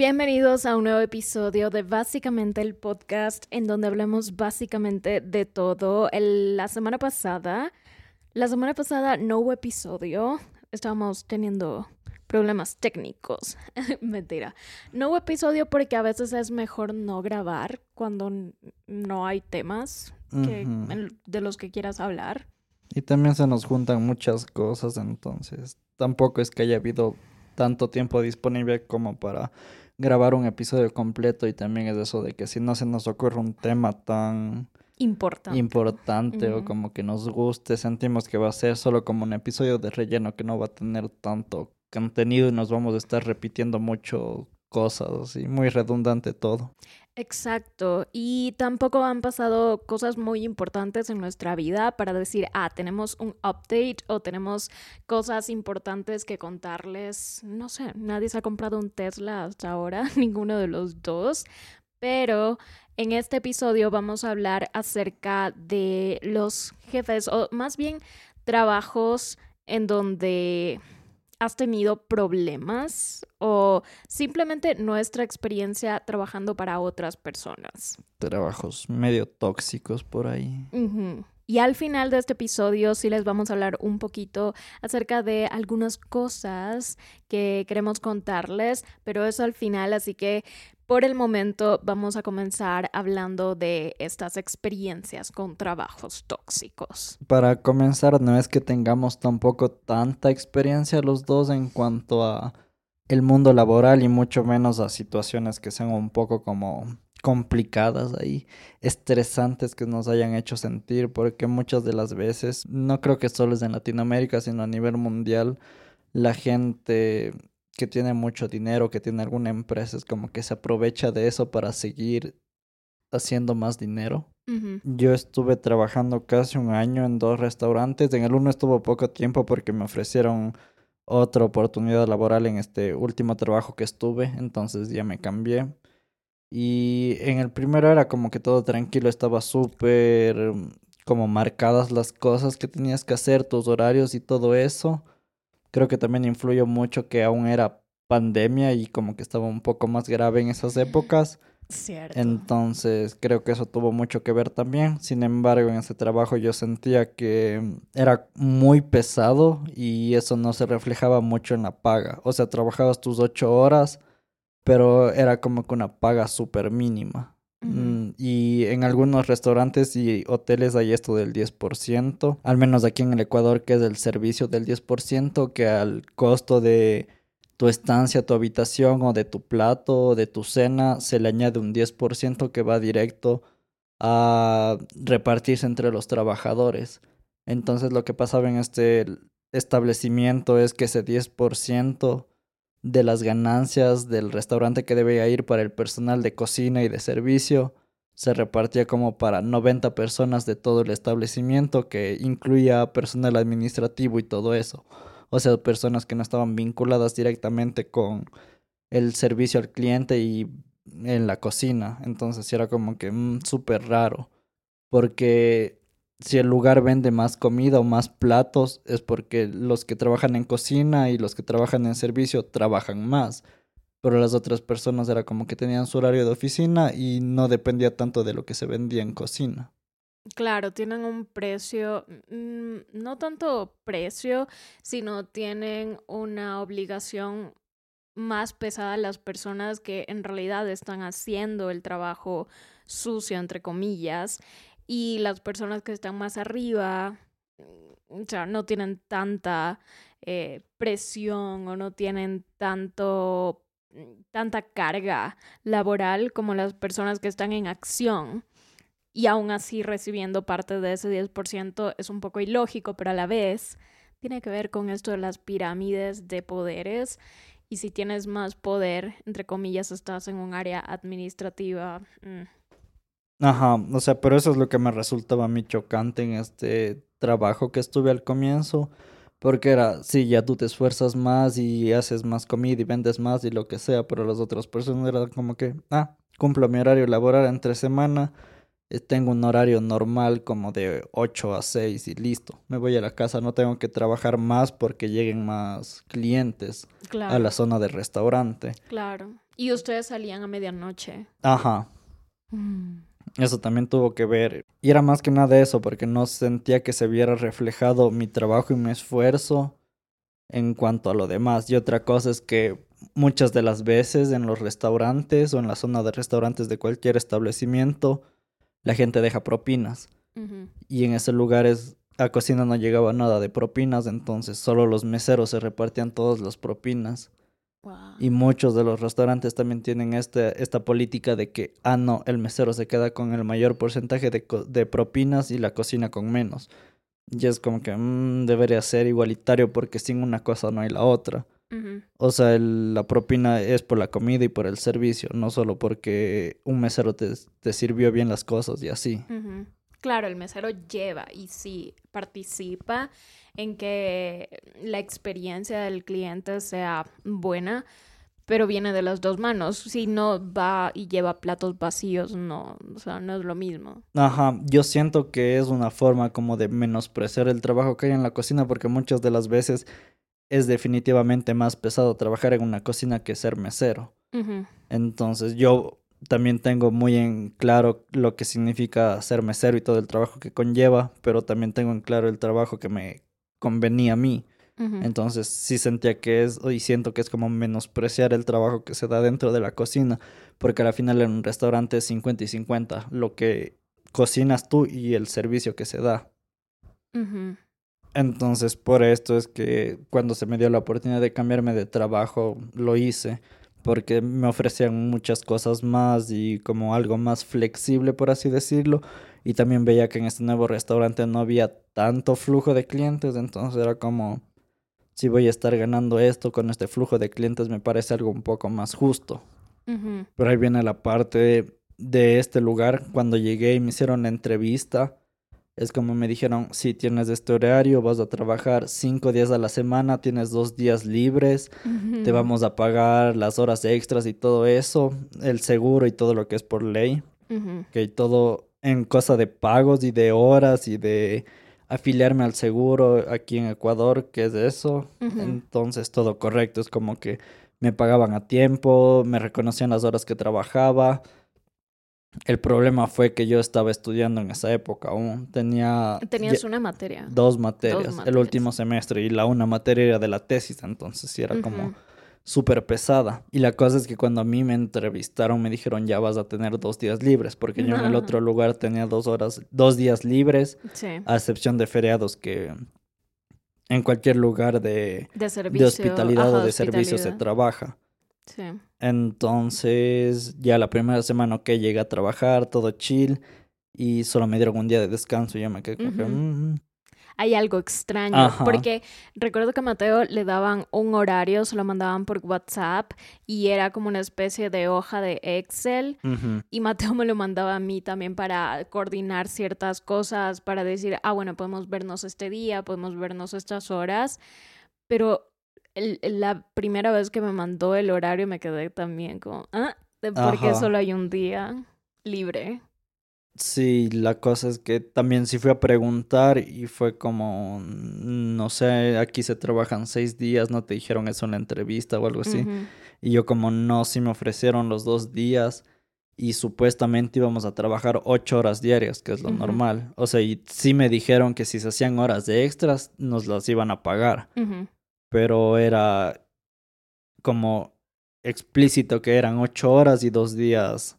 Bienvenidos a un nuevo episodio de Básicamente el podcast en donde hablamos básicamente de todo. la semana pasada, la semana pasada no hubo episodio. Estábamos teniendo problemas técnicos. Mentira. No hubo episodio porque a veces es mejor no grabar cuando no hay temas de los que quieras hablar. Y también se nos juntan muchas cosas, entonces tampoco es que haya habido tanto tiempo disponible como para grabar un episodio completo y también es eso de que si no se nos ocurre un tema tan importante, importante o como que nos guste, sentimos que va a ser solo como un episodio de relleno que no va a tener tanto contenido y nos vamos a estar repitiendo mucho cosas y muy redundante todo. Exacto, y tampoco han pasado cosas muy importantes en nuestra vida para decir, ah, tenemos un update o tenemos cosas importantes que contarles. No sé, nadie se ha comprado un Tesla hasta ahora, ninguno de los dos, pero en este episodio vamos a hablar acerca de los jefes, o más bien trabajos en donde has tenido problemas o simplemente nuestra experiencia trabajando para otras personas. Trabajos medio tóxicos por ahí. Y al final de este episodio sí les vamos a hablar un poquito acerca de algunas cosas que queremos contarles, pero eso al final, así que por el momento vamos a comenzar hablando de estas experiencias con trabajos tóxicos. Para comenzar, no es que tengamos tampoco tanta experiencia los dos en cuanto a el mundo laboral y mucho menos a situaciones que sean un poco como complicadas ahí, estresantes que nos hayan hecho sentir, porque muchas de las veces, no creo que solo es en Latinoamérica, sino a nivel mundial, la gente que tiene mucho dinero, que tiene alguna empresa, es como que se aprovecha de eso para seguir haciendo más dinero. Yo estuve trabajando casi un año en dos restaurantes. En el uno estuvo poco tiempo porque me ofrecieron otra oportunidad laboral en este último trabajo que estuve, entonces ya me cambié. Y en el primero era como que todo tranquilo, estaba súper como marcadas las cosas que tenías que hacer, tus horarios y todo eso. Creo que también influyó mucho que aún era pandemia y como que estaba un poco más grave en esas épocas. Cierto. Entonces creo que eso tuvo mucho que ver también. Sin embargo, en ese trabajo yo sentía que era muy pesado y eso no se reflejaba mucho en la paga. O sea, trabajabas tus ocho horas, pero era como que una paga súper mínima. Mm, y en algunos restaurantes y hoteles hay esto del 10%, al menos aquí en el Ecuador que es el servicio del 10%, que al costo de tu estancia, tu habitación o de tu plato o de tu cena se le añade un 10% que va directo a repartirse entre los trabajadores. Entonces lo que pasaba en este establecimiento es que ese 10% de las ganancias del restaurante que debía ir para el personal de cocina y de servicio se repartía como para 90 personas de todo el establecimiento que incluía personal administrativo y todo eso. O sea, personas que no estaban vinculadas directamente con el servicio al cliente y en la cocina. Entonces era como que mm, súper raro. Porque si el lugar vende más comida o más platos es porque los que trabajan en cocina y los que trabajan en servicio trabajan más. Pero las otras personas era como que tenían su horario de oficina y no dependía tanto de lo que se vendía en cocina. Claro, tienen un precio, mm, no tanto precio, sino tienen una obligación más pesada las personas que en realidad están haciendo el trabajo sucio, entre comillas, y las personas que están más arriba, o sea, no tienen tanta eh, presión o no tienen tanto mm, tanta carga laboral como las personas que están en acción y aún así recibiendo parte de ese 10% es un poco ilógico, pero a la vez tiene que ver con esto de las pirámides de poderes y si tienes más poder, entre comillas, estás en un área administrativa. Mm, Ajá, o sea, pero eso es lo que me resultaba a mí chocante en este trabajo que estuve al comienzo, porque era, sí, ya tú te esfuerzas más y haces más comida y vendes más y lo que sea, pero las otras personas eran como que, ah, cumplo mi horario laboral entre semana, eh, tengo un horario normal como de 8 a 6 y listo, me voy a la casa, no tengo que trabajar más porque lleguen más clientes a la zona del restaurante. Claro. Y ustedes salían a medianoche. Ajá. Mm. Eso también tuvo que ver. Y era más que nada eso, porque no sentía que se viera reflejado mi trabajo y mi esfuerzo en cuanto a lo demás. Y otra cosa es que muchas de las veces en los restaurantes o en la zona de restaurantes de cualquier establecimiento, la gente deja propinas. Y en ese lugar es, a cocina no llegaba nada de propinas, entonces solo los meseros se repartían todas las propinas. Y muchos de los restaurantes también tienen este, esta política de que, ah, no, el mesero se queda con el mayor porcentaje de, propinas y la cocina con menos. Y es como que mm, debería ser igualitario porque sin una cosa no hay la otra. O sea, el- la propina es por la comida y por el servicio, no solo porque un mesero te, te sirvió bien las cosas y así. Ujú. Claro, el mesero lleva y sí participa en que la experiencia del cliente sea buena, pero viene de las dos manos. Si no va y lleva platos vacíos, no, o sea, no es lo mismo. Ajá, yo siento que es una forma como de menospreciar el trabajo que hay en la cocina porque muchas de las veces es definitivamente más pesado trabajar en una cocina que ser mesero. Entonces yo también tengo muy en claro lo que significa ser mesero y todo el trabajo que conlleva, pero también tengo en claro el trabajo que me convenía a mí. Entonces sí sentía que es, y siento que es como menospreciar el trabajo que se da dentro de la cocina, porque al final en un restaurante es 50 y 50, lo que cocinas tú y el servicio que se da. Entonces por esto es que cuando se me dio la oportunidad de cambiarme de trabajo, lo hice, porque me ofrecían muchas cosas más y como algo más flexible, por así decirlo. Y también veía que en este nuevo restaurante no había tanto flujo de clientes, entonces era como, si voy a estar ganando esto con este flujo de clientes, me parece algo un poco más justo. Pero ahí viene la parte de este lugar. Cuando llegué y me hicieron la entrevista, es como me dijeron, si tienes este horario, vas a trabajar cinco días a la semana, tienes dos días libres, te vamos a pagar las horas extras y todo eso, el seguro y todo lo que es por ley, que todo en cosa de pagos y de horas y de afiliarme al seguro aquí en Ecuador, que es eso. Entonces todo correcto, es como que me pagaban a tiempo, me reconocían las horas que trabajaba. El problema fue que yo estaba estudiando en esa época aún. Tenía Tenías una materia. dos materias, el materias. último semestre, y la una materia era de la tesis, entonces sí era como súper pesada. Y la cosa es que cuando a mí me entrevistaron me dijeron ya vas a tener dos días libres, porque yo en el otro lugar tenía dos horas, dos días libres, Sí. a excepción de feriados que en cualquier lugar de, De servicio. de hospitalidad o de servicio se hospitalidad. trabaja. Sí. Entonces, ya la primera semana que llegué a trabajar, todo chill, y solo me dieron un día de descanso y yo me quedé como. "Mm, Hay algo extraño, Ajá. porque recuerdo que a Mateo le daban un horario, se lo mandaban por WhatsApp y era como una especie de hoja de Excel ujú". y Mateo me lo mandaba a mí también para coordinar ciertas cosas, para decir, ah, bueno, podemos vernos este día, podemos vernos estas horas, pero el- la primera vez que me mandó el horario me quedé también como, ah, ¿de ¿por qué solo hay un día libre? Sí, la cosa es que también sí fui a preguntar y fue como, no sé, aquí se trabajan seis días, no te dijeron eso en la entrevista o algo así. Y yo como no, sí me ofrecieron los dos días y supuestamente íbamos a trabajar ocho horas diarias, que es lo normal. O sea, y sí me dijeron que si se hacían horas de extras, nos las iban a pagar. Pero era como explícito que eran ocho horas y dos días,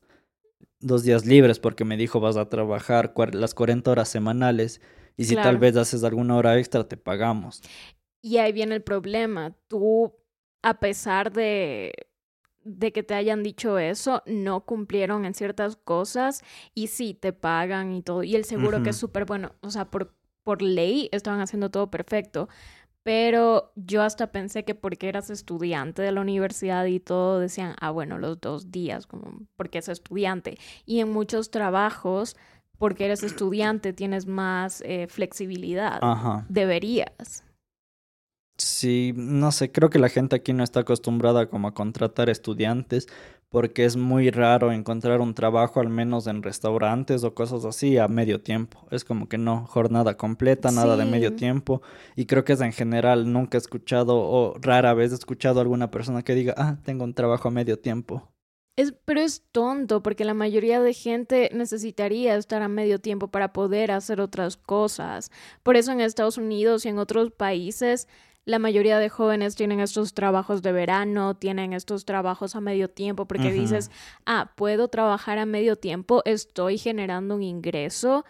dos días libres, porque me dijo vas a trabajar las 40 horas semanales y si tal vez haces alguna hora extra, te pagamos. Y ahí viene el problema. Tú, a pesar de, de que te hayan dicho eso, no cumplieron en ciertas cosas y sí, te pagan y todo. Y el seguro que es súper bueno. O sea, por, por ley estaban haciendo todo perfecto. Pero yo hasta pensé que porque eras estudiante de la universidad y todo, decían, ah, bueno, los dos días, como porque es estudiante. Y en muchos trabajos, porque eres estudiante, tienes más eh, flexibilidad. Ajá. Deberías. Sí, no sé, creo que la gente aquí no está acostumbrada como a contratar estudiantes porque es muy raro encontrar un trabajo, al menos en restaurantes o cosas así, a medio tiempo. Es como que no, jornada completa, nada de medio tiempo. Y creo que es en general, nunca he escuchado o rara vez he escuchado a alguna persona que diga, ah, tengo un trabajo a medio tiempo. Es, pero es tonto porque la mayoría de gente necesitaría estar a medio tiempo para poder hacer otras cosas. Por eso en Estados Unidos y en otros países la mayoría de jóvenes tienen estos trabajos de verano, tienen estos trabajos a medio tiempo porque dices, ah, puedo trabajar a medio tiempo, estoy generando un ingreso,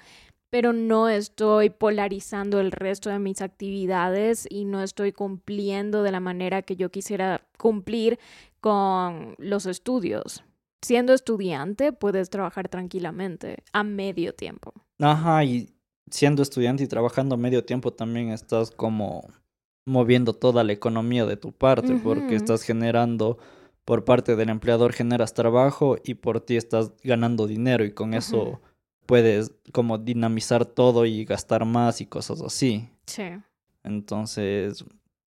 pero no estoy polarizando el resto de mis actividades y no estoy cumpliendo de la manera que yo quisiera cumplir con los estudios. Siendo estudiante puedes trabajar tranquilamente a medio tiempo. Ajá, y siendo estudiante y trabajando a medio tiempo también estás como moviendo toda la economía de tu parte porque estás generando por parte del empleador generas trabajo y por ti estás ganando dinero y con eso puedes como dinamizar todo y gastar más y cosas así. Sí. Entonces,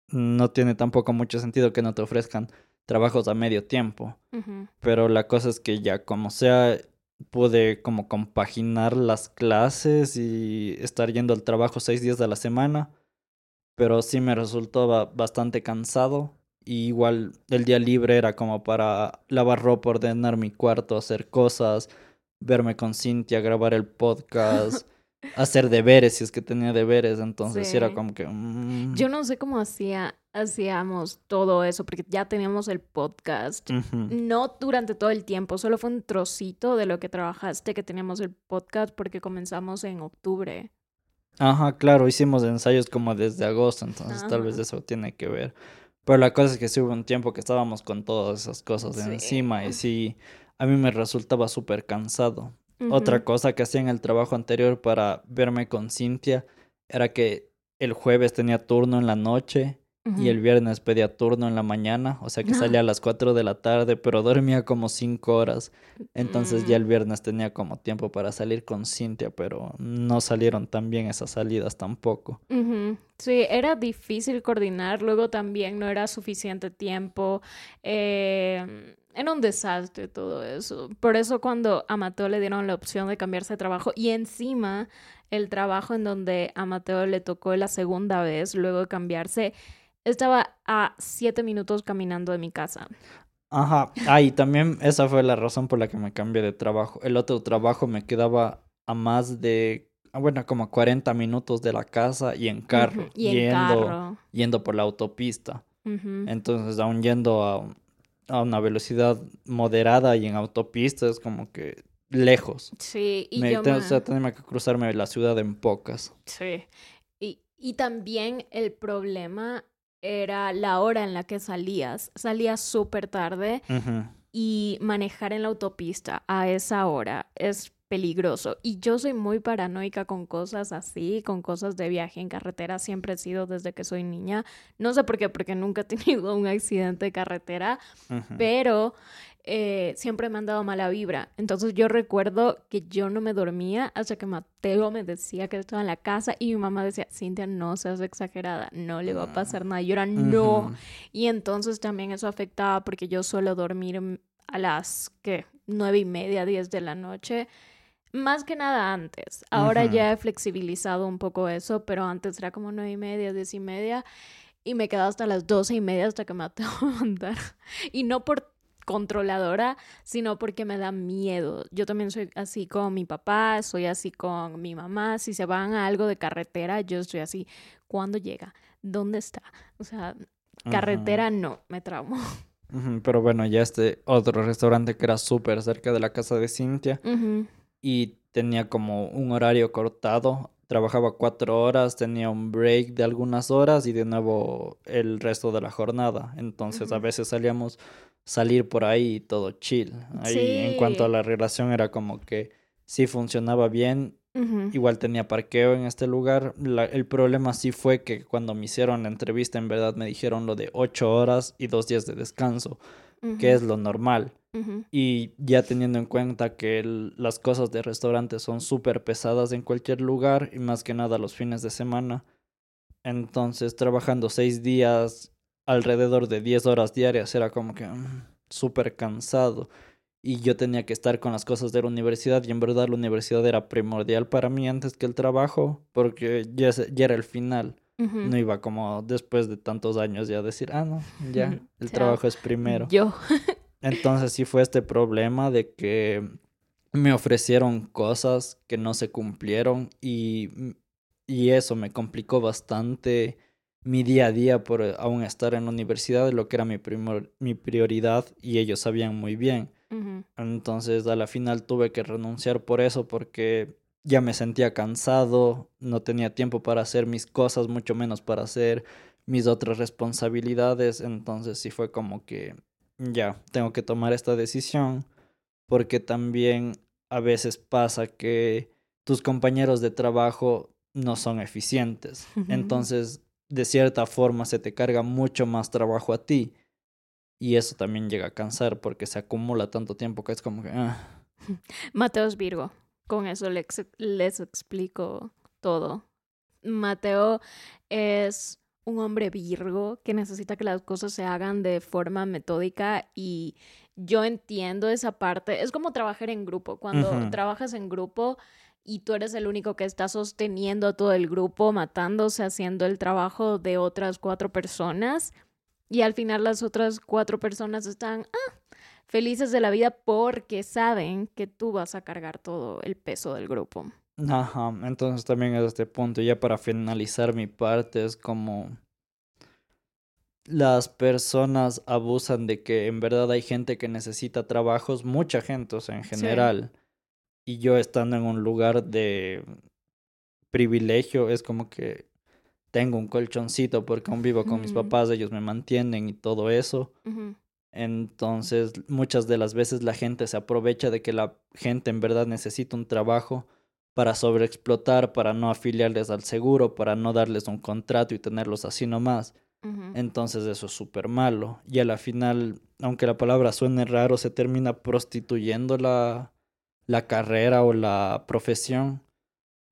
no tiene tampoco mucho sentido que no te ofrezcan trabajos a medio tiempo. Pero la cosa es que ya como sea, pude como compaginar las clases y estar yendo al trabajo seis días de la semana. Pero sí me resultó bastante cansado. Y igual el día libre era como para lavar ropa, ordenar mi cuarto, hacer cosas, verme con Cintia, grabar el podcast, hacer deberes si es que tenía deberes, entonces era como que... Mm. Yo no sé cómo hacía, hacíamos todo eso, porque ya teníamos el podcast, no durante todo el tiempo, solo fue un trocito de lo que trabajaste que teníamos el podcast porque comenzamos en octubre. Ajá, claro, hicimos ensayos como desde agosto, entonces tal vez eso tiene que ver. Pero la cosa es que sí hubo un tiempo que estábamos con todas esas cosas encima y sí a mí me resultaba súper cansado. Otra cosa que hacía en el trabajo anterior para verme con Cintia era que el jueves tenía turno en la noche y el viernes pedía turno en la mañana, o sea que salía a las 4 de la tarde, pero dormía como 5 horas. Entonces ya el mm. viernes tenía como tiempo para salir con Cintia, pero no salieron tan bien esas salidas tampoco. Sí, era difícil coordinar, luego también no era suficiente tiempo. Eh era un desastre todo eso. Por eso cuando a Mateo le dieron la opción de cambiarse de trabajo y encima el trabajo en donde a Mateo le tocó la segunda vez luego de cambiarse, estaba a siete minutos caminando de mi casa. Ajá, ah, y también esa fue la razón por la que me cambié de trabajo. El otro trabajo me quedaba a más de, ah, bueno, como 40 minutos de la casa y en carro. Y en yendo, carro. Yendo por la autopista. Entonces, aún yendo a a una velocidad moderada y en autopistas como que lejos. Sí, y me, yo O sea, tenía que cruzarme la ciudad en pocas. Sí, y, y también el problema era la hora en la que salías. Salías súper tarde y manejar en la autopista a esa hora es peligroso. Y yo soy muy paranoica con cosas así, con cosas de viaje en carretera. Siempre he sido desde que soy niña. No sé por qué, porque nunca he tenido un accidente de carretera, pero eh, siempre me han dado mala vibra. Entonces yo recuerdo que yo no me dormía hasta que Mateo me decía que estaba en la casa y mi mamá decía, Cintia, no seas exagerada, no le va a pasar nada. Y yo era, no. Y entonces también eso afectaba porque yo suelo dormir a las, ¿qué? Nueve y media, diez de la noche. Más que nada antes. Ahora ya he flexibilizado un poco eso, pero antes era como nueve y media, diez y media. Y me quedaba hasta las doce y media hasta que me tengo que mandar. Y no por controladora, sino porque me da miedo. Yo también soy así con mi papá, soy así con mi mamá. Si se van a algo de carretera, yo estoy así. ¿Cuándo llega? ¿Dónde está? O sea, carretera no, me traumo. Pero bueno, ya este otro restaurante que era súper cerca de la casa de Cintia y tenía como un horario cortado. Trabajaba cuatro horas, tenía un break de algunas horas y de nuevo el resto de la jornada. Entonces a veces salíamos salir por ahí todo chill. Ahí en cuanto a la relación era como que sí funcionaba bien. Igual tenía parqueo en este lugar. el problema sí fue que cuando me hicieron la entrevista en verdad me dijeron lo de ocho horas y dos días de descanso, que es lo normal. Y ya teniendo en cuenta que las cosas de restaurante son súper pesadas en cualquier lugar y más que nada los fines de semana. Entonces trabajando seis días alrededor de diez horas diarias era como que mm, súper cansado. Y yo tenía que estar con las cosas de la universidad y en verdad la universidad era primordial para mí antes que el trabajo porque ya, ya era el final. No iba como después de tantos años ya a decir, ah, no, ya, el trabajo es primero. Yo. Entonces sí fue este problema de que me ofrecieron cosas que no se cumplieron y, y eso me complicó bastante mi día a día por aún estar en la universidad, lo que era mi, mi prioridad y ellos sabían muy bien. Entonces a la final tuve que renunciar por eso porque ya me sentía cansado, no tenía tiempo para hacer mis cosas, mucho menos para hacer mis otras responsabilidades. Entonces sí fue como que ya, tengo que tomar esta decisión porque también a veces pasa que tus compañeros de trabajo no son eficientes. Entonces, de cierta forma, se te carga mucho más trabajo a ti. Y eso también llega a cansar porque se acumula tanto tiempo que es como que... Ah. Mateos Virgo. Con eso les, les explico todo. Mateo es un hombre Virgo que necesita que las cosas se hagan de forma metódica y yo entiendo esa parte. Es como trabajar en grupo. Cuando trabajas en grupo y tú eres el único que está sosteniendo a todo el grupo, matándose, haciendo el trabajo de otras cuatro personas. Y al final las otras cuatro personas están ah, felices de la vida porque saben que tú vas a cargar todo el peso del grupo. Ajá, entonces también es este punto, ya para finalizar mi parte, es como las personas abusan de que en verdad hay gente que necesita trabajos, mucha gente, o sea, en general. Y yo estando en un lugar de privilegio, es como que tengo un colchoncito porque aún vivo con mis papás, ellos me mantienen y todo eso. Entonces, muchas de las veces la gente se aprovecha de que la gente en verdad necesita un trabajo para sobreexplotar, para no afiliarles al seguro, para no darles un contrato y tenerlos así nomás. Entonces eso es súper malo. Y a la final, aunque la palabra suene raro, se termina prostituyendo la, la carrera o la profesión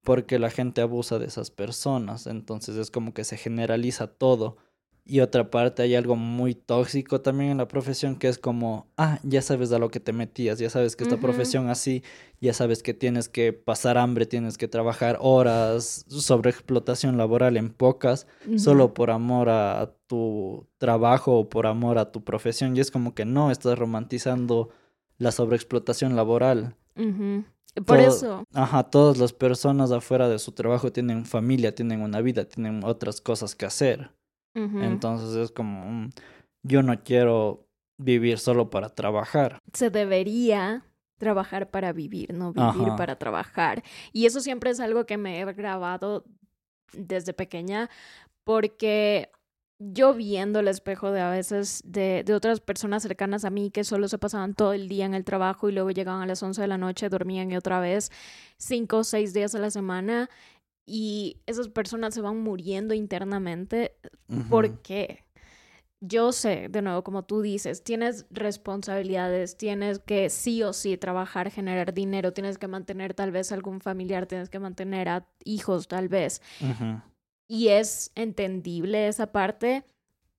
porque la gente abusa de esas personas. Entonces es como que se generaliza todo. Y otra parte, hay algo muy tóxico también en la profesión que es como, ah, ya sabes a lo que te metías, ya sabes que esta profesión así, ya sabes que tienes que pasar hambre, tienes que trabajar horas sobre explotación laboral en pocas, solo por amor a tu trabajo o por amor a tu profesión. Y es como que no, estás romantizando la sobreexplotación laboral. Por eso. Ajá, todas las personas afuera de su trabajo tienen familia, tienen una vida, tienen otras cosas que hacer. Entonces es como, yo no quiero vivir solo para trabajar. Se debería trabajar para vivir, no vivir para trabajar. Y eso siempre es algo que me he grabado desde pequeña porque yo viendo el espejo de a veces de, de, otras personas cercanas a mí que solo se pasaban todo el día en el trabajo y luego llegaban a las 11 de la noche, dormían y otra vez cinco o seis días a la semana y esas personas se van muriendo internamente. ¿Por qué? Yo sé, de nuevo, como tú dices, tienes responsabilidades, tienes que sí o sí trabajar, generar dinero, tienes que mantener tal vez algún familiar, tienes que mantener a hijos tal vez. Y es entendible esa parte,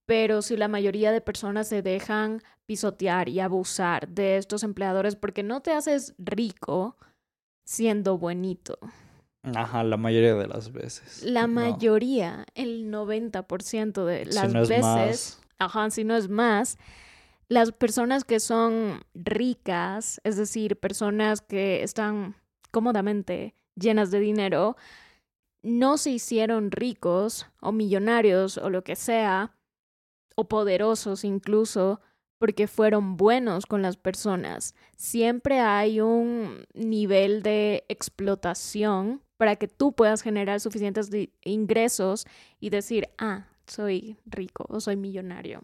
pero si la mayoría de personas se dejan pisotear y abusar de estos empleadores porque no te haces rico siendo buenito. Ajá, la mayoría de las veces. La mayoría, el 90% de las veces, ajá, si no es más, las personas que son ricas, es decir, personas que están cómodamente llenas de dinero, no se hicieron ricos o millonarios o lo que sea, o poderosos incluso, porque fueron buenos con las personas. Siempre hay un nivel de explotación para que tú puedas generar suficientes ingresos y decir, ah, soy rico o soy millonario.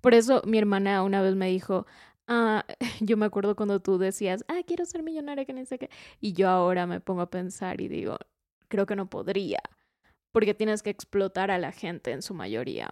Por eso mi hermana una vez me dijo, ah, yo me acuerdo cuando tú decías, ah, quiero ser millonaria, que no sé qué. Y yo ahora me pongo a pensar y digo, creo que no podría porque tienes que explotar a la gente en su mayoría.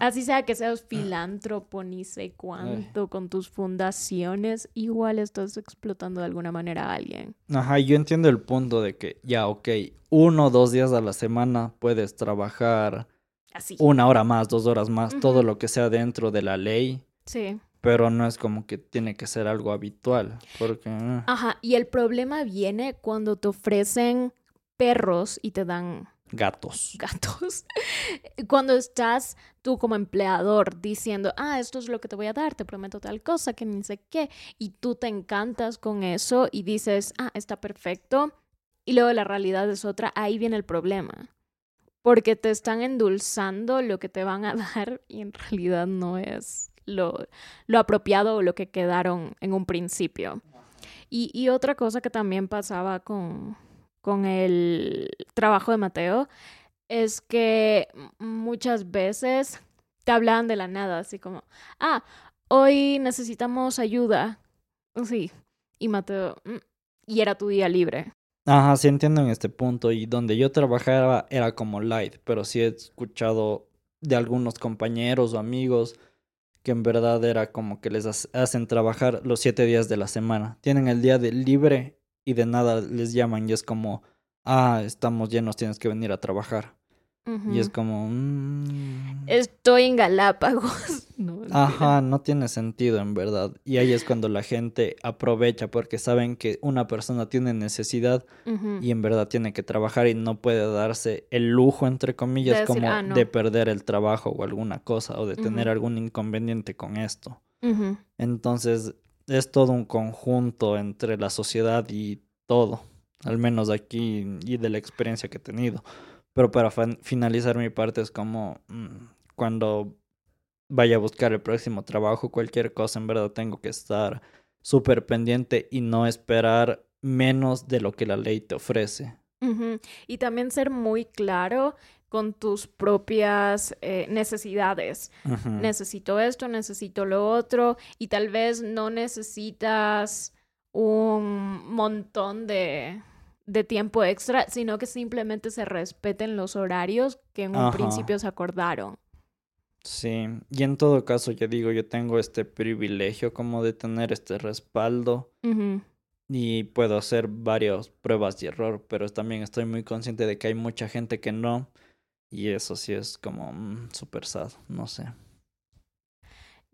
Así sea que seas filántropo, ni sé cuánto, con tus fundaciones, igual estás explotando de alguna manera a alguien. Ajá, yo entiendo el punto de que ya, ok, uno o dos días a la semana puedes trabajar Así. una hora más, dos horas más, todo lo que sea dentro de la ley. Sí. Pero no es como que tiene que ser algo habitual, porque... Ah. Ajá, y el problema viene cuando te ofrecen perros y te dan Gatos. Gatos. Cuando estás tú como empleador diciendo, ah, esto es lo que te voy a dar, te prometo tal cosa, que ni sé qué, y tú te encantas con eso y dices, ah, está perfecto, y luego la realidad es otra, ahí viene el problema. Porque te están endulzando lo que te van a dar y en realidad no es lo, lo apropiado o lo que quedaron en un principio. Y, y otra cosa que también pasaba con, con el trabajo de Mateo es que muchas veces te hablaban de la nada, así como, ah, hoy necesitamos ayuda. Sí. Y Mateo, mm", y era tu día libre. Ajá, sí entiendo en este punto. Y donde yo trabajaba era como light, pero sí he escuchado de algunos compañeros o amigos que en verdad era como que les hacen trabajar los siete días de la semana. Tienen el día de libre y de nada les llaman y es como, ah, estamos llenos, tienes que venir a trabajar. Y es como... Mm". Estoy en Galápagos. Ajá, no tiene sentido en verdad. Y ahí es cuando la gente aprovecha porque saben que una persona tiene necesidad y en verdad tiene que trabajar y no puede darse el lujo, entre comillas, como ah, de perder el trabajo o alguna cosa o de tener algún inconveniente con esto. Entonces es todo un conjunto entre la sociedad y todo, al menos aquí y de la experiencia que he tenido. Pero para finalizar mi parte es como mm, cuando vaya a buscar el próximo trabajo, cualquier cosa, en verdad tengo que estar súper pendiente y no esperar menos de lo que la ley te ofrece. Y también ser muy claro con tus propias eh, necesidades. Necesito esto, necesito lo otro y tal vez no necesitas un montón de, de tiempo extra, sino que simplemente se respeten los horarios que en un principio se acordaron. Sí, y en todo caso, ya digo, yo tengo este privilegio como de tener este respaldo y puedo hacer varias pruebas de error, pero también estoy muy consciente de que hay mucha gente que no, y eso sí es como mm, súper sad, no sé.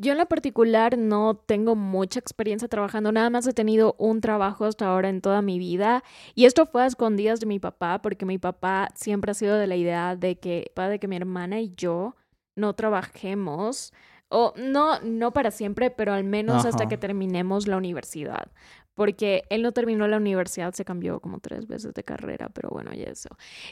Yo en lo particular no tengo mucha experiencia trabajando, nada más he tenido un trabajo hasta ahora en toda mi vida y esto fue a escondidas de mi papá porque mi papá siempre ha sido de la idea de que, de que mi hermana y yo no trabajemos o no, no para siempre, pero al menos hasta que terminemos la universidad porque él no terminó la universidad, se cambió como tres veces de carrera, pero bueno, y eso.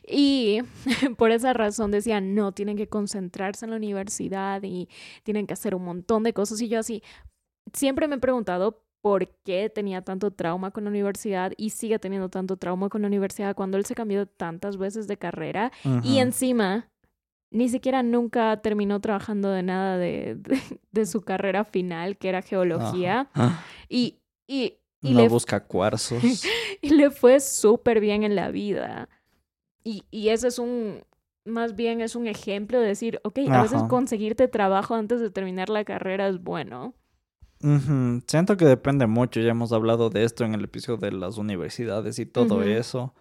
Y por esa razón decía, no, tienen que concentrarse en la universidad y tienen que hacer un montón de cosas. Y yo así, siempre me he preguntado por qué tenía tanto trauma con la universidad y sigue teniendo tanto trauma con la universidad cuando él se cambió tantas veces de carrera y encima ni siquiera nunca terminó trabajando de nada de, de, su carrera final, que era geología. Y, y y no le busca cuarzos. y le fue súper bien en la vida. Y, y ese es un, más bien es un ejemplo de decir, ok, a veces conseguirte trabajo antes de terminar la carrera es bueno. Siento que depende mucho, ya hemos hablado de esto en el episodio de las universidades y todo eso,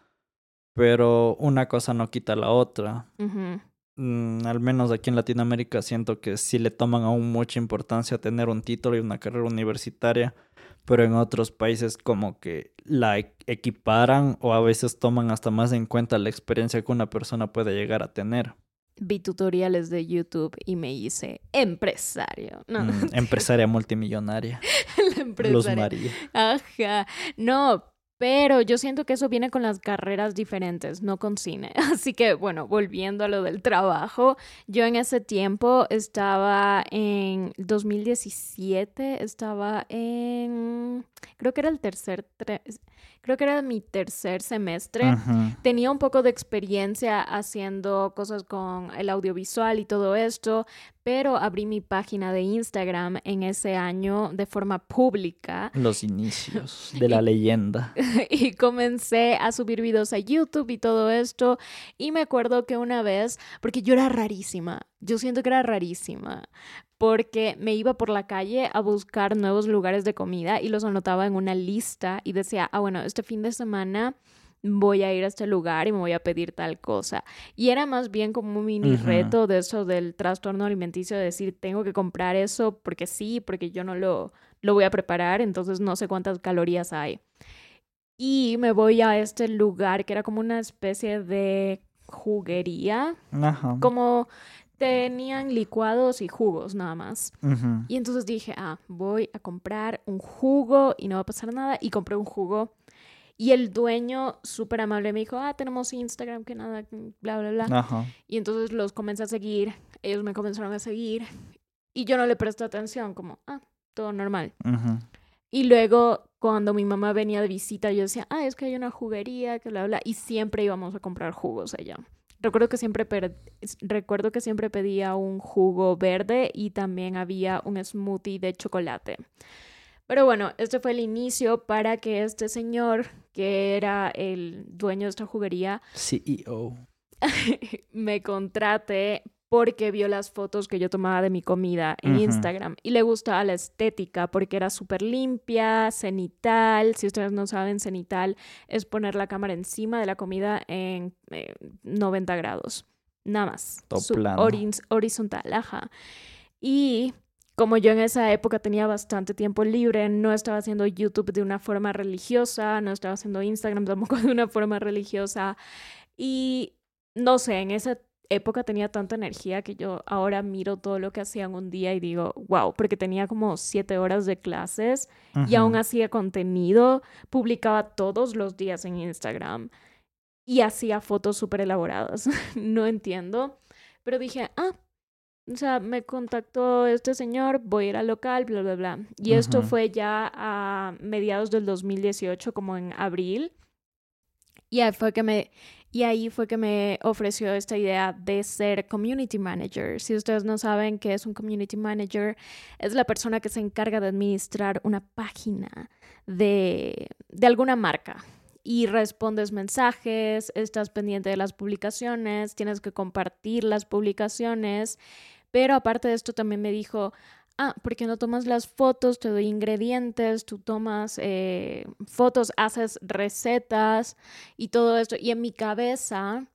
pero una cosa no quita la otra. Mm, al menos aquí en Latinoamérica siento que sí le toman aún mucha importancia tener un título y una carrera universitaria pero en otros países como que la e-, equiparan o a veces toman hasta más en cuenta la experiencia que una persona puede llegar a tener. Vi tutoriales de YouTube y me hice empresario. No. Mm, empresaria multimillonaria. la empresaria. Luz María. Ajá. No, pero yo siento que eso viene con las carreras diferentes, no con cine. Así que bueno, volviendo a lo del trabajo, yo en ese tiempo estaba en 2017, estaba en, creo que era el tercer, creo que era mi tercer semestre. Tenía un poco de experiencia haciendo cosas con el audiovisual y todo esto, pero abrí mi página de Instagram en ese año de forma pública. Los inicios de la leyenda. y comencé a subir videos a YouTube y todo esto. Y me acuerdo que una vez, porque yo era rarísima, yo siento que era rarísima, porque me iba por la calle a buscar nuevos lugares de comida y los anotaba en una lista y decía, ah, bueno, este fin de semana voy a ir a este lugar y me voy a pedir tal cosa. Y era más bien como un mini reto de eso del trastorno alimenticio, de decir, tengo que comprar eso porque sí, porque yo no lo, lo voy a preparar, entonces no sé cuántas calorías hay. Y me voy a este lugar que era como una especie de juguería. Ajá. Como tenían licuados y jugos nada más. Ujú. Y entonces dije, ah, voy a comprar un jugo y no va a pasar nada. Y compré un jugo. Y el dueño, súper amable, me dijo, ah, tenemos Instagram, que nada, bla, bla, bla. Ajá. Y entonces los comencé a seguir. Ellos me comenzaron a seguir. Y yo no le presté atención, como, ah, todo normal. Ujú. Y luego, cuando mi mamá venía de visita, yo decía, ah, es que hay una juguería, que bla, bla. Y siempre íbamos a comprar jugos allá. Recuerdo que siempre, recuerdo que siempre pedía un jugo verde y también había un smoothie de chocolate. Pero bueno, este fue el inicio para que este señor, que era el dueño de esta juguería, CEO. me contrate porque vio las fotos que yo tomaba de mi comida en. Instagram y le gustaba la estética porque era súper limpia, cenital. Si ustedes no saben, cenital es poner la cámara encima de la comida en eh, 90 grados. Nada más. Horin- horizontal, ajá. Y como yo en esa época tenía bastante tiempo libre, no estaba haciendo YouTube de una forma religiosa, no estaba haciendo Instagram tampoco de una forma religiosa. Y no sé, en esa época tenía tanta energía que yo ahora miro todo lo que hacía en un día y digo, wow, porque tenía como siete horas de clases y aún hacía contenido, publicaba todos los días en Instagram y hacía fotos súper elaboradas. no entiendo, pero dije, ah, o sea, me contactó este señor, voy a ir al local, bla, bla, bla. Y esto fue ya a mediados del 2018, como en abril. Y ahí fue que me, y ahí fue que me ofreció esta idea de ser community manager. Si ustedes no saben qué es un community manager, es la persona que se encarga de administrar una página de, de alguna marca. Y respondes mensajes, estás pendiente de las publicaciones, tienes que compartir las publicaciones. Pero aparte de esto también me dijo, ah, ¿por qué no tomas las fotos? Te doy ingredientes, tú tomas eh, fotos, haces recetas y todo esto. Y en mi cabeza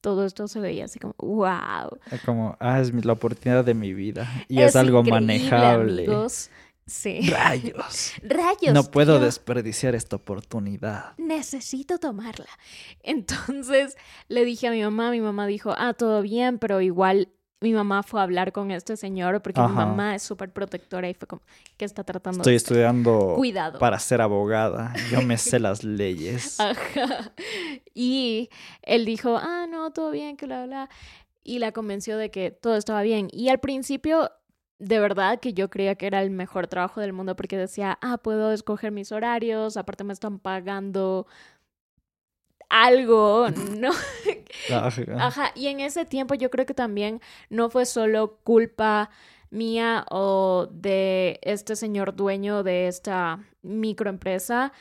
todo esto se veía así como, wow. Es como, ah, es la oportunidad de mi vida. Y es, algo manejable. amigos. Sí. Rayos. Rayos. No puedo desperdiciar esta oportunidad. Necesito tomarla. Entonces le dije a mi mamá, mi mamá dijo, ah, todo bien, pero igual mi mamá fue a hablar con este señor porque mi mamá es súper protectora y fue como, ¿qué está tratando Estoy de estudiando Cuidado. para ser abogada. Yo me sé las leyes. Ajá. Y él dijo, ah, no, todo bien, que bla, bla. Y la convenció de que todo estaba bien. Y al principio, de verdad que yo creía que era el mejor trabajo del mundo porque decía, ah, puedo escoger mis horarios, aparte me están pagando algo, ¿no? Ajá. Ajá, y en ese tiempo yo creo que también no fue solo culpa mía o de este señor dueño de esta microempresa,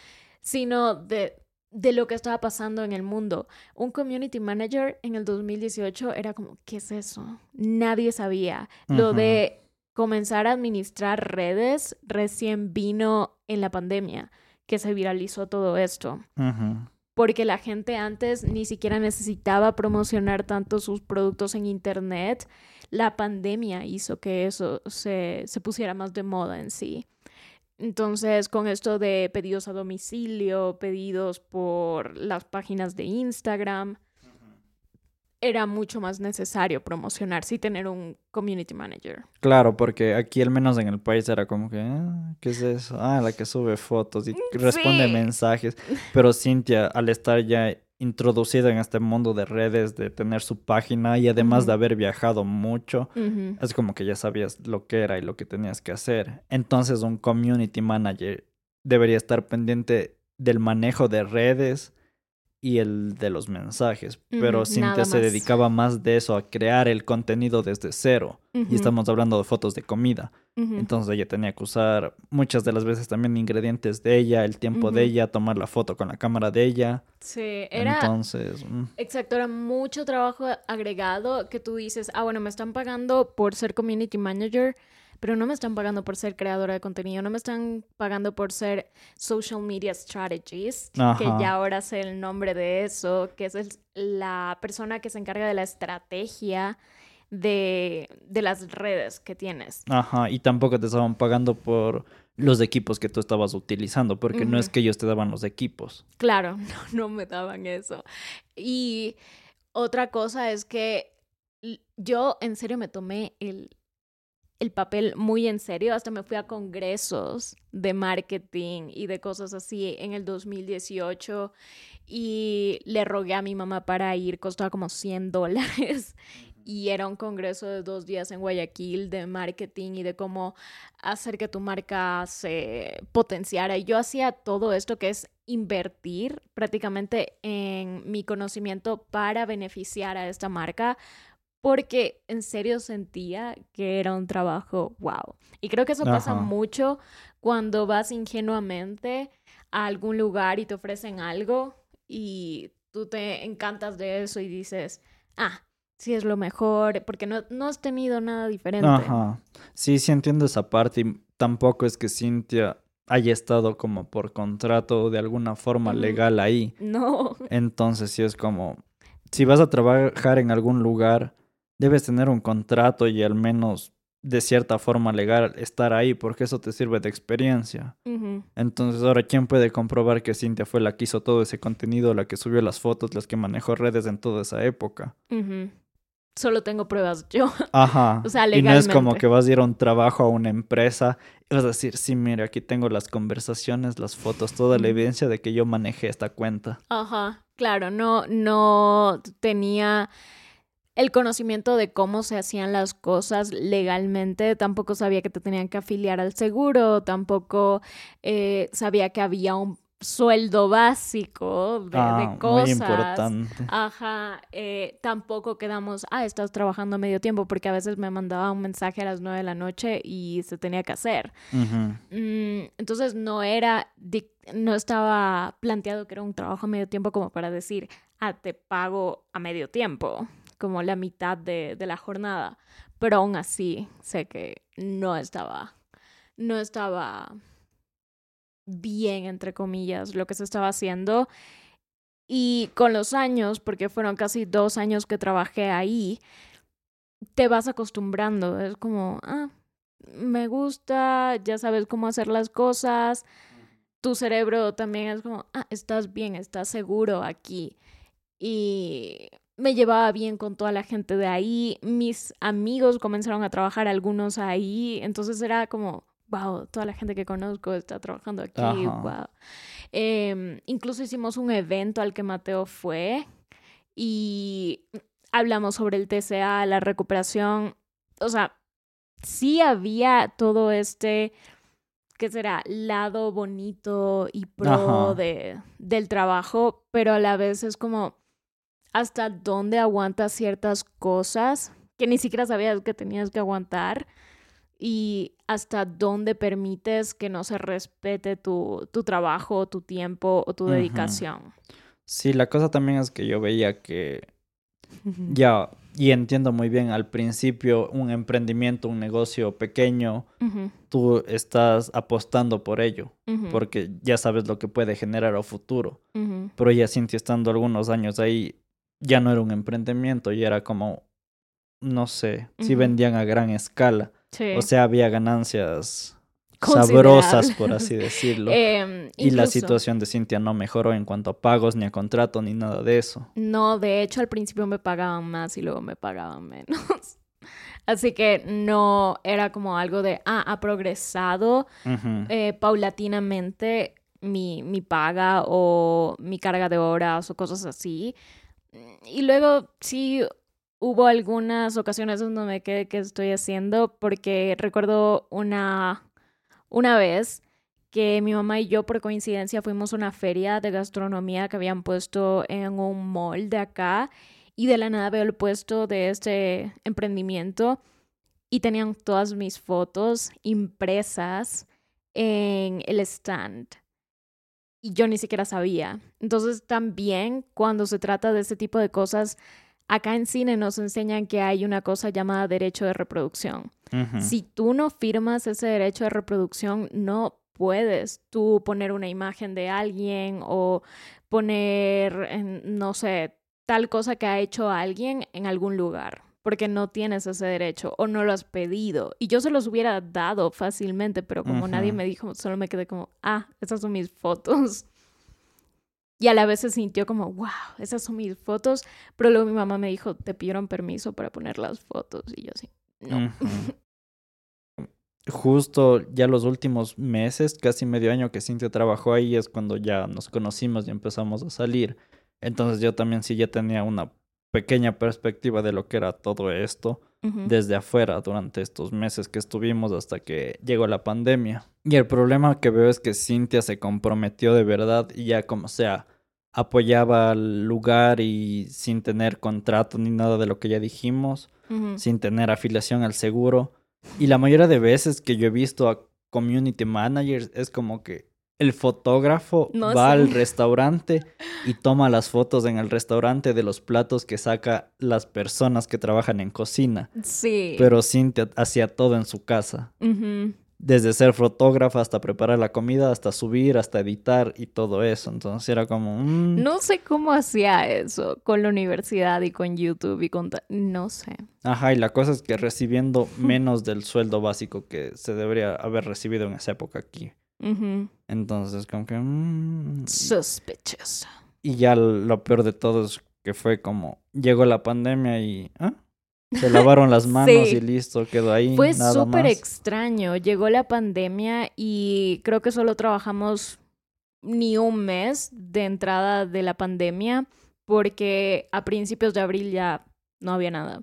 sino de, de lo que estaba pasando en el mundo. Un community manager en el 2018 era como, ¿qué es eso? Nadie sabía. Lo de comenzar a administrar redes recién vino en la pandemia, que se viralizó todo esto. Porque la gente antes ni siquiera necesitaba promocionar tanto sus productos en internet. La pandemia hizo que eso se, se pusiera más de moda en sí. Entonces, con esto de pedidos a domicilio, pedidos por las páginas de Instagram, era mucho más necesario promocionarse y tener un community manager. Claro, porque aquí al menos en el país era como que, ah, ¿qué es eso? Ah, la que sube fotos y responde Sí. mensajes. Pero Cintia, al estar ya introducida en este mundo de redes, de tener su página y además de haber viajado mucho, es como que ya sabías lo que era y lo que tenías que hacer. Entonces un community manager debería estar pendiente del manejo de redes y el de los mensajes. Pero Cintia se dedicaba más de eso, a crear el contenido desde cero. Y estamos hablando de fotos de comida. Entonces ella tenía que usar muchas de las veces también ingredientes de ella, el tiempo de ella, tomar la foto con la cámara de ella. Sí, era... Entonces, mm, Exacto, era mucho trabajo agregado que tú dices, ah, bueno, me están pagando por ser community manager, pero no me están pagando por ser creadora de contenido, no me están pagando por ser social media strategist, que ya ahora sé el nombre de eso, que es el- la persona que se encarga de la estrategia de, de las redes que tienes. ajá, y tampoco te estaban pagando por los equipos que tú estabas utilizando, porque no es que ellos te daban los equipos. Claro, no, no me daban eso. Y otra cosa es que yo en serio me tomé el, el papel muy en serio, hasta me fui a congresos de marketing y de cosas así en el 2018 y le rogué a mi mamá para ir, costaba como 100 dólares y era un congreso de dos días en Guayaquil de marketing y de cómo hacer que tu marca se potenciara. Y yo hacía todo esto que es invertir prácticamente en mi conocimiento para beneficiar a esta marca porque en serio sentía que era un trabajo wow. Y creo que eso pasa mucho cuando vas ingenuamente a algún lugar y te ofrecen algo y tú te encantas de eso y dices, ah, sí es lo mejor, porque no, no has tenido nada diferente. Ajá. Sí, sí entiendo esa parte y tampoco es que Cintia haya estado como por contrato de alguna forma legal ahí. No. Entonces sí es como, si vas a trabajar en algún lugar, debes tener un contrato y al menos de cierta forma legal estar ahí porque eso te sirve de experiencia. Entonces ahora, ¿quién puede comprobar que Cintia fue la que hizo todo ese contenido, la que subió las fotos, las que manejó redes en toda esa época? Solo tengo pruebas yo. Ajá. o sea, legalmente. Y no es como que vas a ir a un trabajo a una empresa y vas a decir, sí, mire, aquí tengo las conversaciones, las fotos, toda la evidencia de que yo manejé esta cuenta. Ajá, claro, no, no tenía el conocimiento de cómo se hacían las cosas legalmente, tampoco sabía que te tenían que afiliar al seguro, tampoco eh, sabía que había un sueldo básico de, ah, cosas. Muy importante. Ajá, eh, tampoco quedamos, ah, estás trabajando a medio tiempo, porque a veces me mandaba un mensaje a las nueve de la noche y se tenía que hacer. Mm, entonces no era, no estaba planteado que era un trabajo a medio tiempo como para decir, ah, te pago a medio tiempo como la mitad de, la jornada, pero aún así sé que no estaba, no estaba bien, entre comillas, lo que se estaba haciendo. Y con los años, porque fueron casi dos años que trabajé ahí, te vas acostumbrando. Es como, ah, me gusta, ya sabes cómo hacer las cosas. Tu cerebro también es como, ah, estás bien, estás seguro aquí. Y me llevaba bien con toda la gente de ahí, mis amigos comenzaron a trabajar algunos ahí, entonces era como, wow, toda la gente que conozco está trabajando aquí, wow. Em, incluso hicimos un evento al que Mateo fue y hablamos sobre el TCA, la recuperación, o sea, sí había todo este, ¿qué será? Lado bonito y pro de, del trabajo, pero a la vez es como hasta dónde aguantas ciertas cosas que ni siquiera sabías que tenías que aguantar y hasta dónde permites que no se respete tu, tu trabajo, tu tiempo o tu dedicación. Sí, la cosa también es que yo veía que ya, y entiendo muy bien, al principio un emprendimiento, un negocio pequeño, tú estás apostando por ello, porque ya sabes lo que puede generar a futuro. Pero ya Cintia estando algunos años ahí, ya no era un emprendimiento, ya era como, no sé, si vendían a gran escala. O sea, había ganancias sabrosas, por así decirlo. Em, y la situación de Cintia no mejoró en cuanto a pagos, ni a contrato, ni nada de eso. No, de hecho al principio me pagaban más y luego me pagaban menos. Así que no era como algo de, ah, ha progresado eh, paulatinamente mi, mi paga o mi carga de horas o cosas así. Y luego sí hubo algunas ocasiones donde me quedé que estoy haciendo porque recuerdo una, una vez que mi mamá y yo por coincidencia fuimos a una feria de gastronomía que habían puesto en un mall de acá y de la nada veo el puesto de este emprendimiento y tenían todas mis fotos impresas en el stand y yo ni siquiera sabía. Entonces también cuando se trata de este tipo de cosas, acá en cine nos enseñan que hay una cosa llamada derecho de reproducción. Si tú no firmas ese derecho de reproducción, no puedes tú poner una imagen de alguien o poner, no sé, tal cosa que ha hecho alguien en algún lugar porque no tienes ese derecho o no lo has pedido. Y yo se los hubiera dado fácilmente, pero como nadie me dijo, solo me quedé como, ah, estas son mis fotos. Y a la vez se sintió como, wow, esas son mis fotos. Pero luego mi mamá me dijo, te pidieron permiso para poner las fotos. Y yo así, no. Justo ya los últimos meses, casi medio año que Cintia trabajó ahí, es cuando ya nos conocimos y empezamos a salir. Entonces yo también sí ya tenía una pequeña perspectiva de lo que era todo esto desde afuera durante estos meses que estuvimos hasta que llegó la pandemia. Y el problema que veo es que Cintia se comprometió de verdad y ya como sea apoyaba al lugar y sin tener contrato ni nada de lo que ya dijimos, sin tener afiliación al seguro. Y la mayoría de veces que yo he visto a community managers es como que el fotógrafo va al restaurante y toma las fotos en el restaurante de los platos que saca las personas que trabajan en cocina. Sí. Pero Cintia hacía todo en su casa. Desde ser fotógrafa hasta preparar la comida, hasta subir, hasta editar y todo eso. Entonces era como... Mm. No sé cómo hacía eso con la universidad y con YouTube y con... No sé. Ajá, y la cosa es que recibiendo menos del sueldo básico que se debería haber recibido en esa época aquí. Entonces, como que... Mmm, Sospechoso. Y ya lo peor de todo es que fue como... Llegó la pandemia y... ¿ah? Se lavaron las manos y listo, quedó ahí. Fue súper extraño. Llegó la pandemia y creo que solo trabajamos ni un mes de entrada de la pandemia porque a principios de abril ya no había nada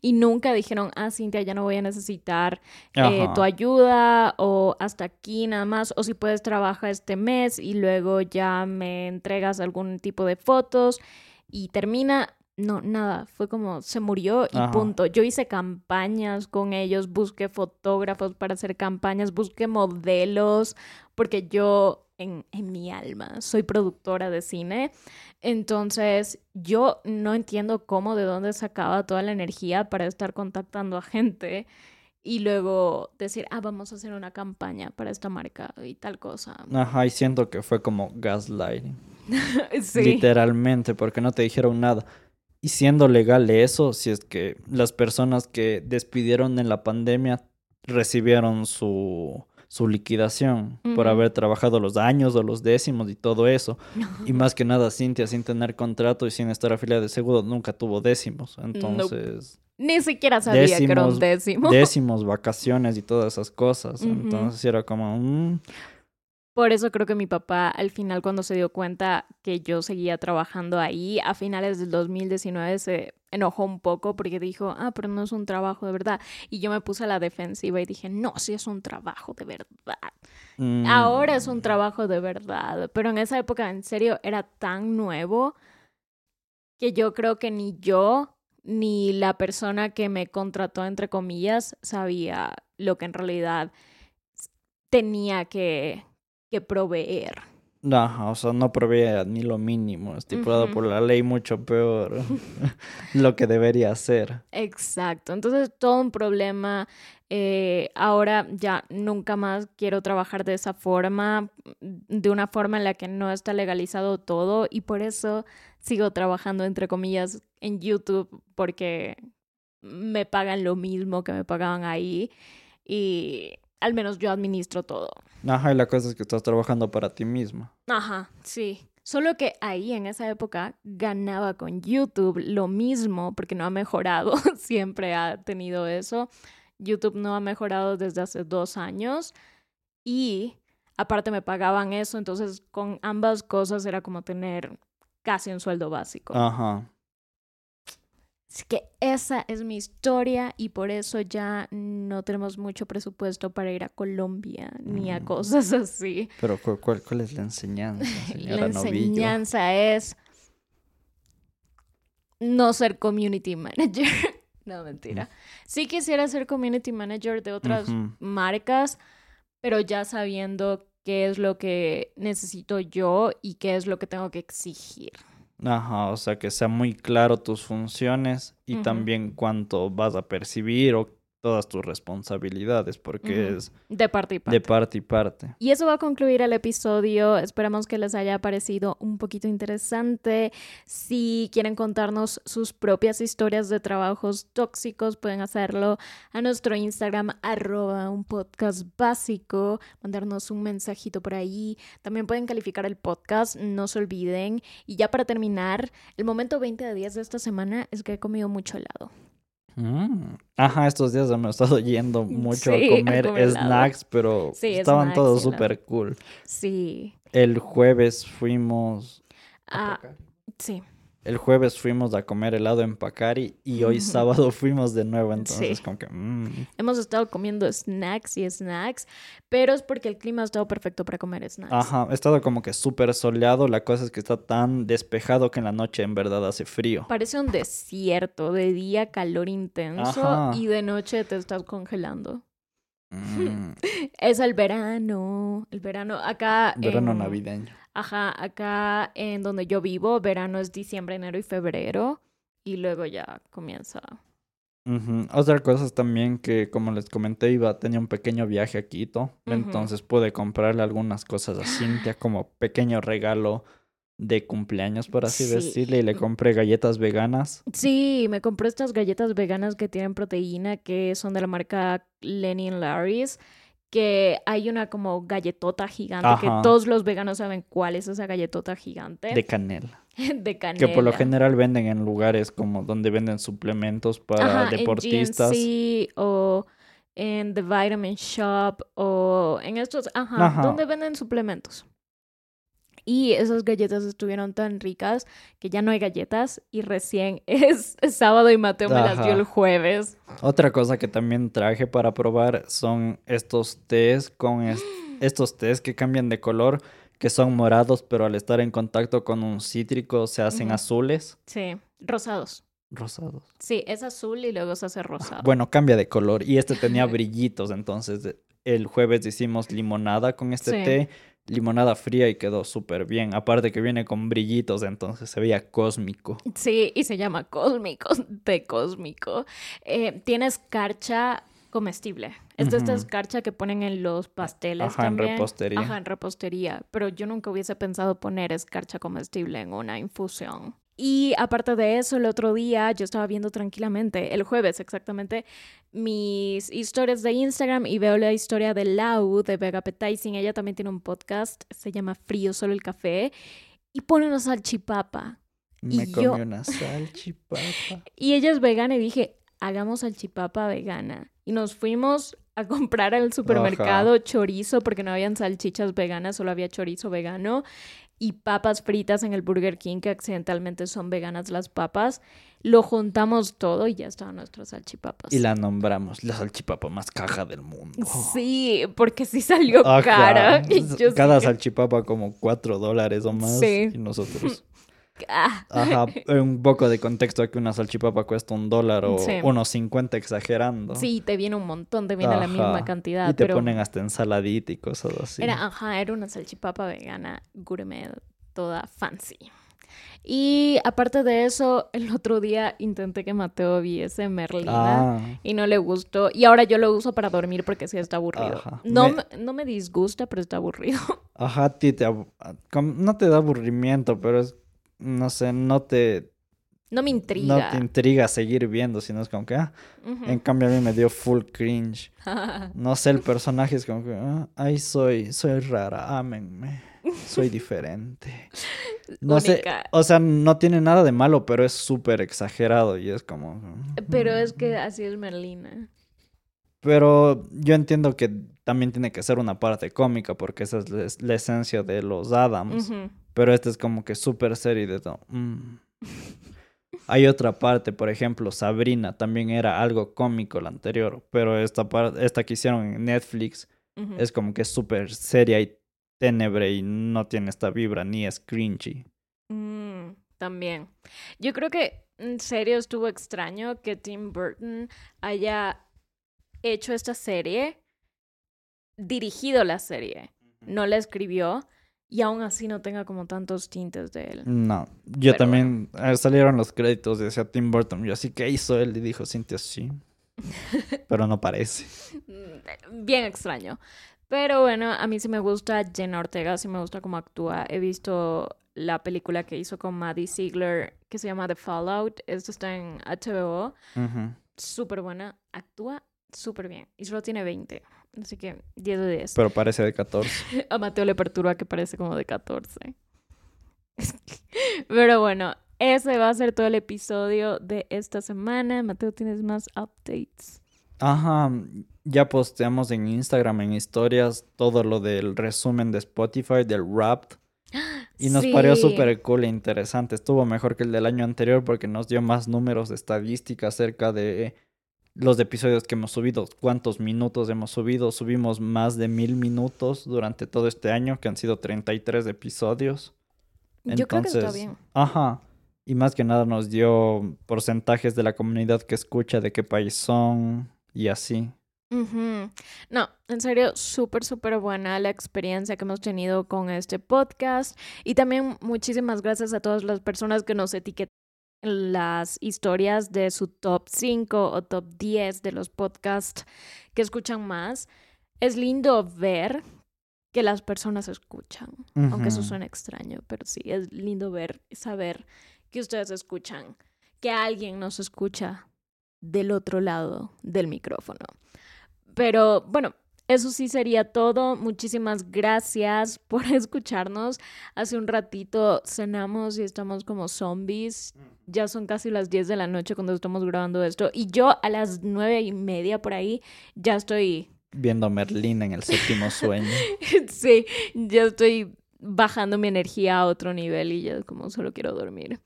y nunca dijeron, ah, Cintia, ya no voy a necesitar eh, tu ayuda o hasta aquí nada más, o si puedes trabajar este mes y luego ya me entregas algún tipo de fotos y termina. No, nada, fue como se murió y punto. Yo hice campañas con ellos, busqué fotógrafos para hacer campañas, busqué modelos, porque yo en, en mi alma soy productora de cine. Entonces, yo no entiendo cómo, de dónde sacaba toda la energía para estar contactando a gente y luego decir, ah, vamos a hacer una campaña para esta marca y tal cosa. Ajá, y siento que fue como gaslighting. sí. Literalmente, porque no te dijeron nada. Y siendo legal eso, si es que las personas que despidieron en la pandemia recibieron su su liquidación por haber trabajado los años o los décimos y todo eso. Y más que nada, Cintia, sin tener contrato y sin estar afiliada de seguro, nunca tuvo décimos. Entonces... Ni siquiera sabía que era un décimo. Décimos, vacaciones y todas esas cosas. Entonces era como... Mm, por eso creo que mi papá al final cuando se dio cuenta que yo seguía trabajando ahí, a finales del 2019 se enojó un poco porque dijo, ah, pero no es un trabajo de verdad. Y yo me puse a la defensiva y dije, no, sí es un trabajo de verdad. Mm. Ahora es un trabajo de verdad. Pero en esa época, en serio, era tan nuevo que yo creo que ni yo ni la persona que me contrató, entre comillas, sabía lo que en realidad tenía que que proveer. No, o sea, no provee ni lo mínimo, estipulado por la ley, mucho peor lo que debería hacer. Exacto, entonces todo un problema. Eh, ahora ya nunca más quiero trabajar de esa forma, de una forma en la que no está legalizado todo y por eso sigo trabajando, entre comillas, en YouTube porque me pagan lo mismo que me pagaban ahí y al menos yo administro todo. Ajá, y la cosa es que estás trabajando para ti misma. Ajá, sí. Solo que ahí en esa época ganaba con YouTube lo mismo, porque no ha mejorado, siempre ha tenido eso. YouTube no ha mejorado desde hace dos años y aparte me pagaban eso, entonces con ambas cosas era como tener casi un sueldo básico. Ajá. Así que esa es mi historia y por eso ya no tenemos mucho presupuesto para ir a Colombia ni a mm. cosas así. Pero ¿cuál, cuál es la enseñanza, La enseñanza es no ser community manager. no, mentira. Mm. Sí quisiera ser community manager de otras marcas, pero ya sabiendo qué es lo que necesito yo y qué es lo que tengo que exigir. Ajá, o sea, que sea muy claro tus funciones y también cuánto vas a percibir o todas tus responsabilidades porque es De parte y parte. de parte y parte. Y eso va a concluir el episodio. Esperamos que les haya parecido un poquito interesante. Si quieren contarnos sus propias historias de trabajos tóxicos, pueden hacerlo a nuestro Instagram, arroba un podcast básico, mandarnos un mensajito por ahí. También pueden calificar el podcast, no se olviden. Y ya para terminar, el momento 20 de 10 de esta semana es que he comido mucho helado. Mm. Ajá, estos días hemos estado yendo mucho Sí, a comer snacks, pero Sí, estaban snacks todos súper cool. Sí. El jueves fuimos... Ah, sí. El jueves fuimos a comer helado en Pacari y hoy sábado fuimos de nuevo, entonces Sí. como que... mm. Hemos estado comiendo snacks y snacks, pero es porque el clima ha estado perfecto para comer snacks. Ajá, ha estado como que súper soleado, la cosa es que está tan despejado que en la noche en verdad hace frío. Parece un desierto, de día calor intenso Ajá. y de noche te estás congelando. Mm, Es el verano, el verano acá. verano en- navideño. Ajá, acá en donde yo vivo, verano es diciembre, enero y febrero y luego ya comienza. Ujú. Otra cosa es también que, como les comenté, iba, tenía un pequeño viaje a Quito, entonces pude comprarle algunas cosas a Cintia como pequeño regalo de cumpleaños, por así Sí. decirle, y le compré galletas veganas. Sí, me compré estas galletas veganas que tienen proteína, que son de la marca Lenny Larry's, que hay una como galletota gigante, que todos los veganos saben cuál es esa galletota gigante de canela. de canela. Que por lo general venden en lugares como donde venden suplementos para Ajá, deportistas. En GNC o en The Vitamin Shop o en estos, ajá, Ajá. donde venden suplementos. Y esas galletas estuvieron tan ricas que ya no hay galletas y recién es sábado y Mateo me las dio el jueves. Otra cosa que también traje para probar son estos tés con es- estos tés que cambian de color, que son morados, pero al estar en contacto con un cítrico se hacen azules, Sí, rosados. rosados. Sí, es azul y luego se hace rosado. Bueno, cambia de color y este tenía brillitos, entonces el jueves hicimos limonada con este Sí. té, limonada fría y quedó súper bien. Aparte que viene con brillitos, entonces se veía cósmico. Sí, y se llama cósmico, té cósmico. Eh, tiene escarcha comestible. Es de esta escarcha que ponen en los pasteles Ajá, en repostería. Ajá, en repostería. Pero yo nunca hubiese pensado poner escarcha comestible en una infusión. Y aparte de eso, el otro día yo estaba viendo tranquilamente, el jueves exactamente, mis historias de Instagram y veo la historia de Lau de Vega Appetizing. Ella también tiene un podcast, se llama Frío Solo el Café, y pone una salchipapa. Me Y comí yo- una salchipapa. Y ella es vegana y dije, hagamos salchipapa vegana. Y nos fuimos a comprar al supermercado chorizo porque no habían salchichas veganas, solo había chorizo vegano y papas fritas en el Burger King que accidentalmente son veganas las papas. Lo juntamos todo y ya estaban nuestras salchipapas. Y la nombramos la salchipapa más caja del mundo. Sí, porque sí salió Ajá. cara. Sí Cada salchipapa como cuatro dólares o más. Sí. Y nosotros. Ah. Ajá. Un poco de contexto aquí una salchipapa cuesta un dólar o Sí. unos 50 exagerando. Sí, te viene un montón, te viene la misma cantidad. Y te pero... ponen hasta ensaladita y cosas así. Era, ajá, era una salchipapa vegana gourmet, toda fancy. Y aparte de eso, el otro día intenté que Mateo viese Merlina Ah, y no le gustó. Y ahora yo lo uso para dormir porque sí está aburrido. Ajá. No, Me- no me disgusta, pero está aburrido. ajá, a ti te com- no te da aburrimiento, pero es, no sé, no te, No me no intriga. te intriga seguir viendo, sino es como que, ah, en cambio a mí me dio full cringe. No sé, el personaje es como que, ah, ay, soy, soy rara, ámenme, soy diferente. No sé, o sea, no tiene nada de malo, pero es súper exagerado y es como... Pero mm. es que así es Merlina. Pero yo entiendo que también tiene que ser una parte cómica porque esa es la, es la esencia de los Adams. Pero este es como que súper serio y de todo. mm. Hay otra parte, por ejemplo, Sabrina también era algo cómico la anterior, pero esta, par- esta que hicieron en Netflix es como que súper seria y tenebre y no tiene esta vibra ni es cringy. Mm, también. Yo creo que en serio estuvo extraño que Tim Burton haya hecho esta serie, dirigido la serie, no la escribió y aún así no tenga como tantos tintes de él. No, yo Pero también salieron los créditos de ese Tim Burton. Yo así que hizo él y dijo Cintia sí. Pero no parece. Bien extraño. Pero bueno, a mí sí me gusta Jenna Ortega, sí me gusta cómo actúa. He visto la película que hizo con Maddie Ziegler que se llama The Fallout. Esto está en HBO. Súper buena. Actúa súper bien. Y solo tiene 20. Así que 10 de 10. Pero parece de 14. a Mateo le perturba que parece como de 14. Pero bueno, ese va a ser todo el episodio de esta semana. Mateo, ¿tienes más updates? Ajá, ya posteamos en Instagram, en historias, todo lo del resumen de Spotify, del rap. Y nos pareció súper cool e interesante. Estuvo mejor que el del año anterior porque nos dio más números de estadística acerca de los episodios que hemos subido, cuántos minutos hemos subido. Subimos más de mil minutos durante todo este año, que han sido 33 episodios. Yo creo que está bien. Ajá. Y más que nada nos dio porcentajes de la comunidad que escucha, de qué país son y así. No, en serio, súper, súper buena la experiencia que hemos tenido con este podcast. Y también muchísimas gracias a todas las personas que nos etiquetan las historias de su top 5 o top 10 de los podcasts que escuchan más. Es lindo ver que las personas escuchan, aunque eso suene extraño, pero sí, es lindo ver y saber que ustedes escuchan, que alguien nos escucha del otro lado del micrófono. Pero bueno, eso sí sería todo. Muchísimas gracias por escucharnos. Hace un ratito cenamos y estamos como zombies. Ya son casi las 10 de la noche cuando estamos grabando esto. Y yo a las nueve y media por ahí ya estoy... Viendo a Merlín en el séptimo sueño. sí, ya estoy bajando mi energía a otro nivel y ya como solo quiero dormir.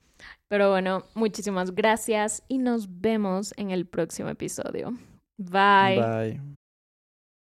Pero bueno, muchísimas gracias y nos vemos en el próximo episodio. Bye. Bye.